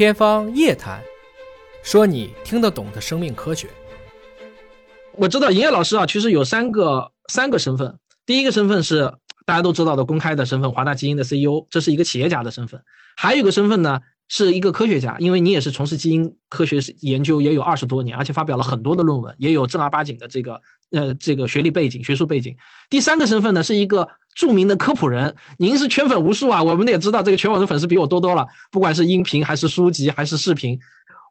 天方夜谭，说你听得懂的生命科学。我知道营业老师啊，其实有三个三个身份。第一个身份是大家都知道的公开的身份，华大基因的 CEO，这是一个企业家的身份。还有一个身份呢，是一个科学家，因为你也是从事基因科学研究也有二十多年，而且发表了很多的论文，也有正儿八经的这个呃这个学历背景、学术背景。第三个身份呢，是一个著名的科普人。您是圈粉无数啊，我们也知道这个全网的粉丝比我多多了，不管是音频还是书籍还是视频。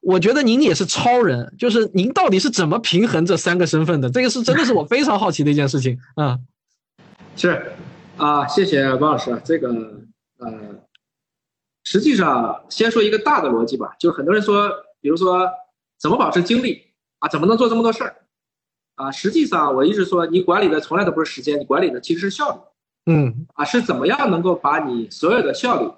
我觉得您也是超人，就是您到底是怎么平衡这三个身份的？这个是真的是我非常好奇的一件事情。嗯，是啊，谢谢包老师。这个呃，实际上先说一个大的逻辑吧，就是很多人说，比如说怎么保持精力啊，怎么能做这么多事儿啊？实际上我一直说，你管理的从来都不是时间，你管理的其实是效率。嗯，啊，是怎么样能够把你所有的效率。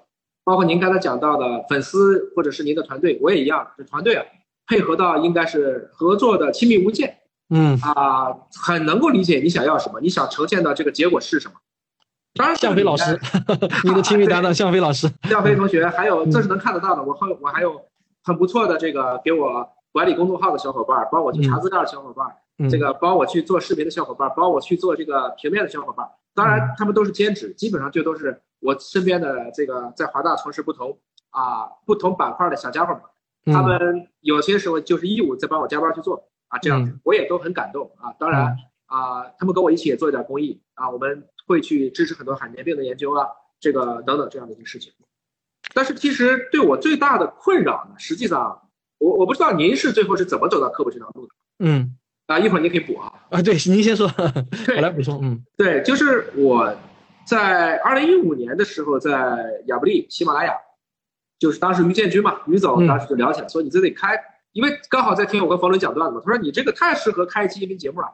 包括您刚才讲到的粉丝，或者是您的团队，我也一样，这团队啊，配合到应该是合作的亲密无间，嗯啊，很能够理解你想要什么，你想呈现的这个结果是什么。当然，向飞老师，你的亲密搭档向飞老师，向飞同学，还有这是能看得到的，我还我还有很不错的这个给我管理公众号的小伙伴，帮我去查资料的小伙伴，这个帮我去做视频的小伙伴，帮我去做这个平面的小伙伴，当然他们都是兼职，基本上就都是。我身边的这个在华大从事不同啊不同板块的小家伙们，他们有些时候就是义务在帮我加班去做啊，这样子我也都很感动啊。当然啊，他们跟我一起也做一点公益啊，我们会去支持很多海绵病的研究啊，这个等等这样的一些事情。但是其实对我最大的困扰呢，实际上我我不知道您是最后是怎么走到科普这条路的。嗯啊，一会儿你可以补啊。啊，对，您先说，我来补充。嗯，对，就是我。在二零一五年的时候，在亚布力喜马拉雅，就是当时于建军嘛，于总当时就聊起来，说你这得开，因为刚好在听我跟冯仑讲段子嘛，他说你这个太适合开一期音频节目了，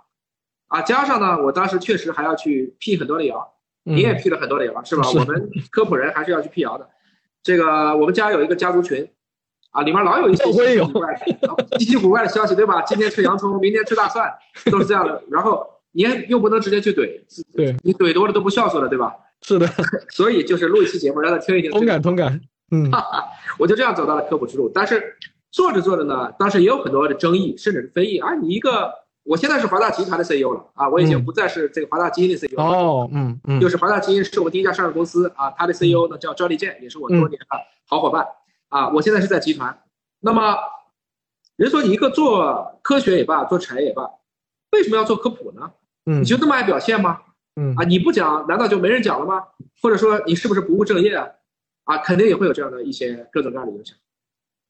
啊，加上呢，我当时确实还要去辟很多的谣，你也辟了很多的谣是吧？我们科普人还是要去辟谣的，这个我们家有一个家族群，啊，里面老有一些稀奇古怪、稀奇古怪的消息，对吧？今天吃洋葱，明天吃大蒜，都是这样的，然后。你又不能直接去怼，对你怼多了都不孝顺了，对吧？是的，所以就是录一期节目让他听一听。同感同感，嗯，我就这样走到了科普之路。但是做着做着呢，当时也有很多的争议，甚至是非议啊。你一个，我现在是华大集团的 CEO 了啊，我已经不再是这个华大基因的 CEO 了。哦，嗯嗯，就是华大基因是我们第一家上市公司啊，他的 CEO 呢叫赵立健，也是我多年的好伙伴啊。我现在是在集团，那么人说你一个做科学也罢，做产业也罢。为什么要做科普呢？嗯，你就那么爱表现吗？嗯啊，你不讲难道就没人讲了吗？或者说你是不是不务正业啊？啊，肯定也会有这样的一些各种各样的影响。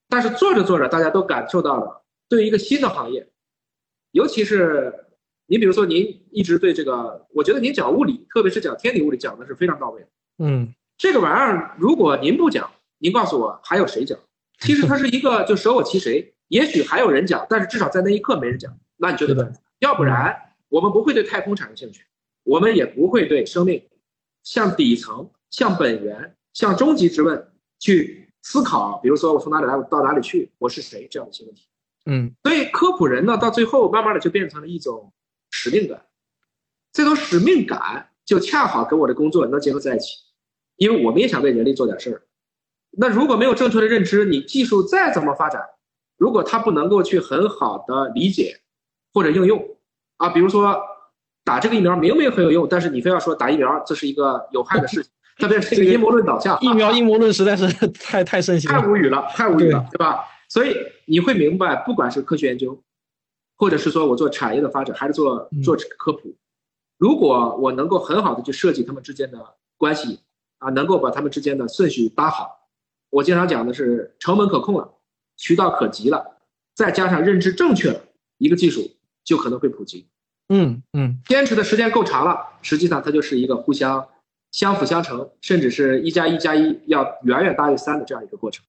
但是做着做着，大家都感受到了，对于一个新的行业，尤其是你比如说您一直对这个，我觉得您讲物理，特别是讲天体物理，讲的是非常到位的。嗯，这个玩意儿如果您不讲，您告诉我还有谁讲？其实它是一个就舍我其谁，也许还有人讲，但是至少在那一刻没人讲，那你就得问？要不然，我们不会对太空产生兴趣，我们也不会对生命向底层、向本源、向终极之问去思考。比如说，我从哪里来，我到哪里去，我是谁这样的一些问题。嗯，所以科普人呢，到最后慢慢的就变成了一种使命感。这种使命感就恰好跟我的工作能结合在一起，因为我们也想为人类做点事儿。那如果没有正确的认知，你技术再怎么发展，如果它不能够去很好的理解。或者应用啊，比如说打这个疫苗明明很有用，但是你非要说打疫苗这是一个有害的事情，特别是这个阴谋论导向，疫苗阴谋论实在是 太太盛行，太无语了，太无语了，对吧？所以你会明白，不管是科学研究，或者是说我做产业的发展，还是做做科普，如果我能够很好的去设计他们之间的关系啊，能够把他们之间的顺序搭好，我经常讲的是成本可控了，渠道可及了，再加上认知正确了，一个技术。就可能会普及，嗯嗯，坚持的时间够长了，实际上它就是一个互相相辅相成，甚至是一加一加一要远远大于三的这样一个过程。